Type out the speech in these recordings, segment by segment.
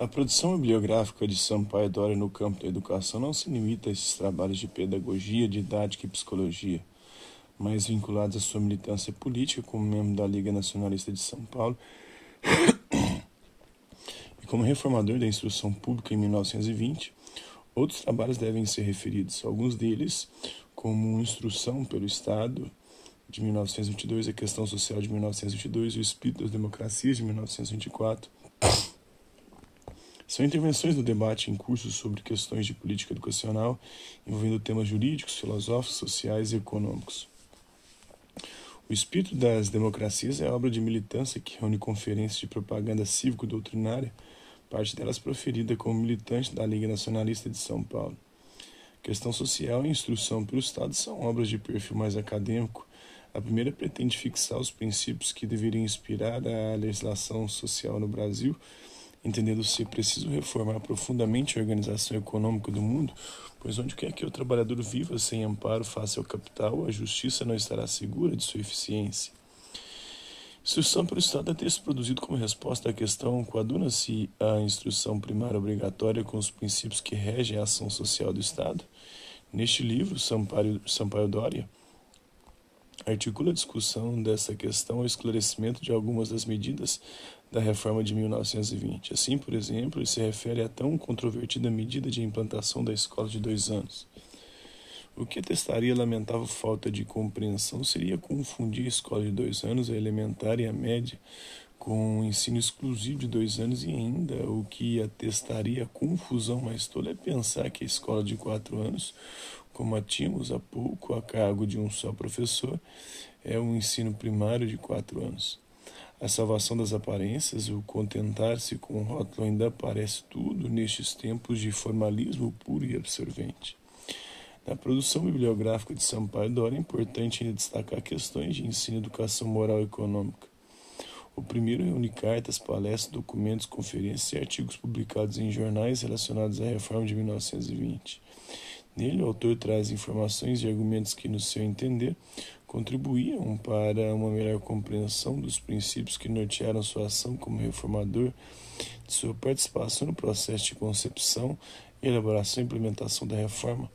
A produção bibliográfica de Sampaio Dória no campo da educação não se limita a esses trabalhos de pedagogia, didática e psicologia, mas vinculados à sua militância política como membro da Liga Nacionalista de São Paulo e como reformador da instrução pública em 1920. Outros trabalhos devem ser referidos, alguns deles como Instrução pelo Estado, de 1922, A Questão Social de 1922 e O Espírito das Democracias, de 1924 são intervenções no debate em cursos sobre questões de política educacional envolvendo temas jurídicos, filosóficos, sociais e econômicos. O Espírito das Democracias é obra de militância que reúne conferências de propaganda cívico-doutrinária, parte delas proferida como militante da Liga Nacionalista de São Paulo. Questão social e instrução pelo Estado são obras de perfil mais acadêmico. A primeira pretende fixar os princípios que deveriam inspirar a legislação social no Brasil entendendo ser preciso reformar profundamente a organização econômica do mundo, pois onde quer que o trabalhador viva sem amparo face ao capital, a justiça não estará segura de sua eficiência. Instrução pelo Estado é texto produzido como resposta à questão coaduna-se a instrução primária obrigatória com os princípios que regem a ação social do Estado. Neste livro, Sampaio, Sampaio Dória articula a discussão dessa questão ao esclarecimento de algumas das medidas da reforma de 1920. Assim, por exemplo, ele se refere à tão controvertida medida de implantação da escola de dois anos. O que atestaria lamentável falta de compreensão seria confundir a escola de dois anos, a elementar e a média, com o ensino exclusivo de dois anos e ainda o que atestaria confusão mais tola é pensar que a escola de quatro anos, como a tínhamos há pouco a cargo de um só professor, é um ensino primário de quatro anos. A salvação das aparências, o contentar-se com o rótulo ainda parece tudo nestes tempos de formalismo puro e absorvente. Na produção bibliográfica de Sampaio Dora é importante ainda destacar questões de ensino e educação moral e econômica. O primeiro reúne cartas, palestras, documentos, conferências e artigos publicados em jornais relacionados à reforma de 1920. Nele, o autor traz informações e argumentos que, no seu entender, contribuíam para uma melhor compreensão dos princípios que nortearam sua ação como reformador, de sua participação no processo de concepção, elaboração e implementação da reforma.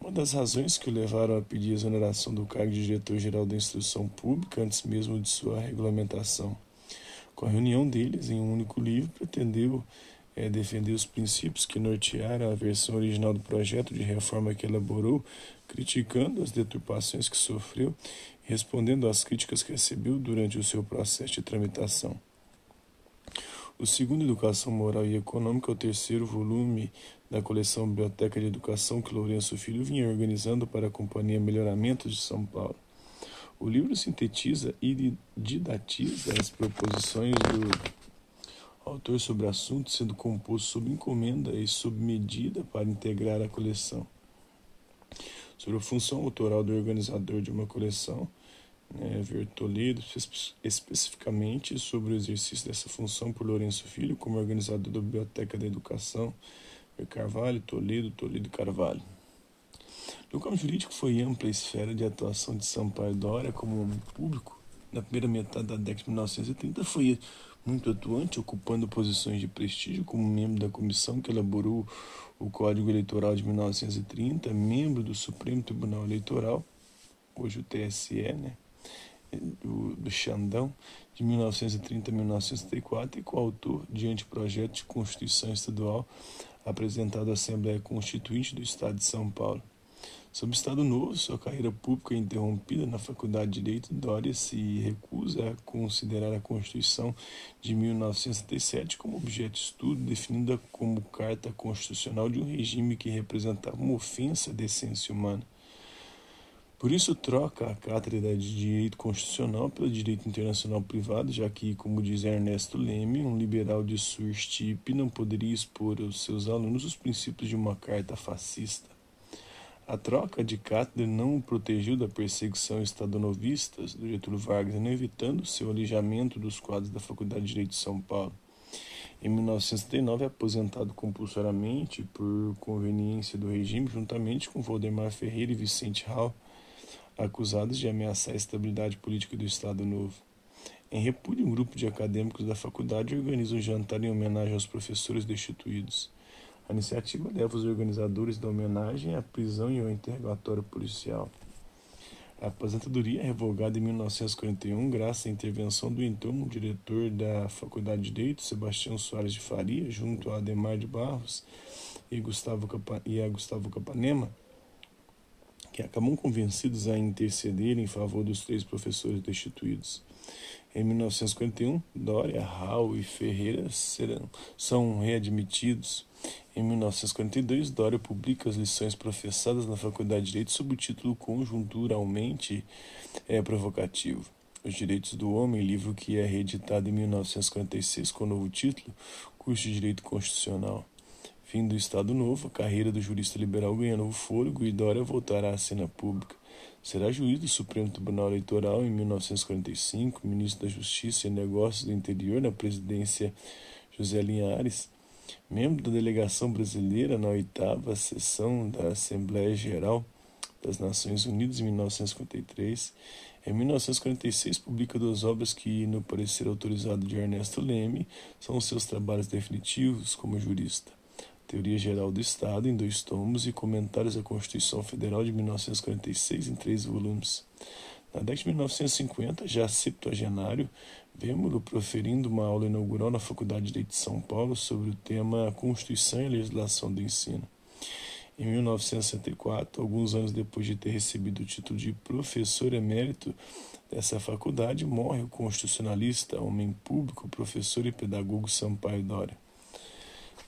Uma das razões que o levaram a pedir a exoneração do cargo de diretor-geral da instrução pública antes mesmo de sua regulamentação. Com a reunião deles em um único livro, pretendeu é, defender os princípios que nortearam a versão original do projeto de reforma que elaborou, criticando as deturpações que sofreu e respondendo às críticas que recebeu durante o seu processo de tramitação. O segundo, Educação Moral e Econômica, é o terceiro volume da coleção Biblioteca de Educação que Lourenço Filho vinha organizando para a Companhia Melhoramento de São Paulo. O livro sintetiza e didatiza as proposições do autor sobre o assunto, sendo composto sob encomenda e sob medida para integrar a coleção. Sobre a função autoral do organizador de uma coleção, né, ver Toledo, especificamente sobre o exercício dessa função por Lourenço Filho como organizador da Biblioteca da Educação, Carvalho, Toledo, Toledo Carvalho. No campo jurídico foi ampla a esfera de atuação de Sampaio Dória como homem público. Na primeira metade da década de 1930 foi muito atuante, ocupando posições de prestígio como membro da comissão que elaborou o Código Eleitoral de 1930, membro do Supremo Tribunal Eleitoral, hoje o TSE, né, do, do Xandão, de 1930 a 1934, e coautor de anteprojeto de Constituição Estadual apresentado à Assembleia Constituinte do Estado de São Paulo. Sob Estado Novo, sua carreira pública é interrompida na Faculdade de Direito, Dória se recusa a considerar a Constituição de 1977 como objeto de estudo, definida como carta constitucional de um regime que representava uma ofensa à decência humana. Por isso, troca a cátedra de Direito Constitucional pelo Direito Internacional Privado, já que, como diz Ernesto Leme, um liberal de sua estipe não poderia expor aos seus alunos os princípios de uma carta fascista. A troca de cátedra não o protegeu da perseguição estadonovista do Getúlio Vargas, não evitando seu alijamento dos quadros da Faculdade de Direito de São Paulo. Em 1979, é aposentado compulsoriamente por conveniência do regime, juntamente com Valdemar Ferreira e Vicente Hall, acusados de ameaçar a estabilidade política do Estado Novo. Em repúdio, um grupo de acadêmicos da faculdade organiza um jantar em homenagem aos professores destituídos. A iniciativa leva os organizadores da homenagem à prisão e ao interrogatório policial. A aposentadoria é revogada em 1941 graças à intervenção do então diretor da Faculdade de Direito, Sebastião Soares de Faria, junto a Ademar de Barros e, Gustavo Capa, e a Gustavo Capanema, que acabam convencidos a interceder em favor dos três professores destituídos. Em 1951, Dória, Raul e Ferreira serão, são readmitidos. Em 1942, Dória publica as lições professadas na Faculdade de Direito sob o título conjunturalmente é, provocativo. Os Direitos do Homem, livro que é reeditado em 1946 com o novo título, Curso de Direito Constitucional. Fim do Estado Novo, a carreira do jurista liberal ganha novo fôlego e Dória voltará à cena pública. Será juiz do Supremo Tribunal Eleitoral em 1945, ministro da Justiça e Negócios do Interior na presidência José Linhares, membro da delegação brasileira na oitava sessão da Assembleia Geral das Nações Unidas em 1953. Em 1946, publica duas obras que, no parecer autorizado de Ernesto Leme, são seus trabalhos definitivos como jurista. Teoria Geral do Estado, em dois tomos, e Comentários à Constituição Federal de 1946, em três volumes. Na década de 1950, já septuagenário, vemos-lo proferindo uma aula inaugural na Faculdade de Direito de São Paulo sobre o tema Constituição e Legislação do Ensino. Em 1964, alguns anos depois de ter recebido o título de professor emérito dessa faculdade, morre o constitucionalista, homem público, professor e pedagogo Sampaio Dória.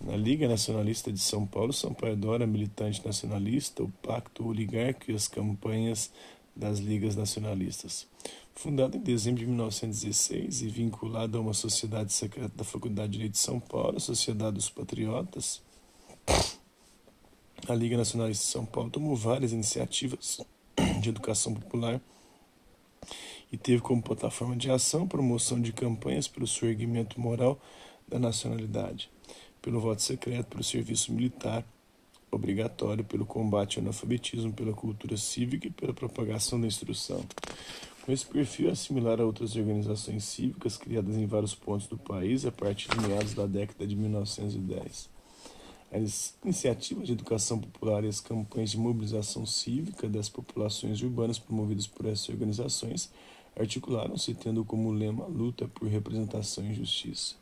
Na Liga Nacionalista de São Paulo, Sampaio Dora, militante nacionalista, o Pacto Oligárquico e as campanhas das Ligas Nacionalistas. Fundado em dezembro de 1916 e vinculado a uma sociedade secreta da Faculdade de Direito de São Paulo, a Sociedade dos Patriotas, a Liga Nacionalista de São Paulo tomou várias iniciativas de educação popular e teve como plataforma de ação promoção de campanhas pelo surgimento moral da nacionalidade pelo voto secreto, pelo serviço militar obrigatório, pelo combate ao analfabetismo, pela cultura cívica e pela propagação da instrução. Com esse perfil é similar a outras organizações cívicas criadas em vários pontos do país a partir de meados da década de 1910. As iniciativas de educação popular e as campanhas de mobilização cívica das populações urbanas promovidas por essas organizações articularam-se tendo como lema a luta por representação e justiça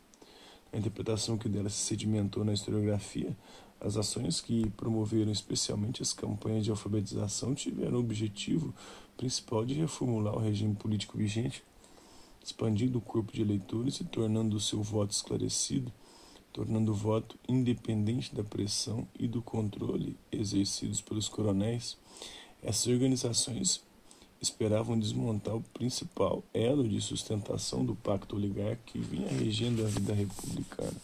a interpretação que dela se sedimentou na historiografia, as ações que promoveram especialmente as campanhas de alfabetização tiveram o objetivo principal de reformular o regime político vigente, expandindo o corpo de eleitores e tornando o seu voto esclarecido, tornando o voto independente da pressão e do controle exercidos pelos coronéis. Essas organizações esperavam desmontar o principal elo de sustentação do pacto oligárquico que vinha regendo a vida republicana.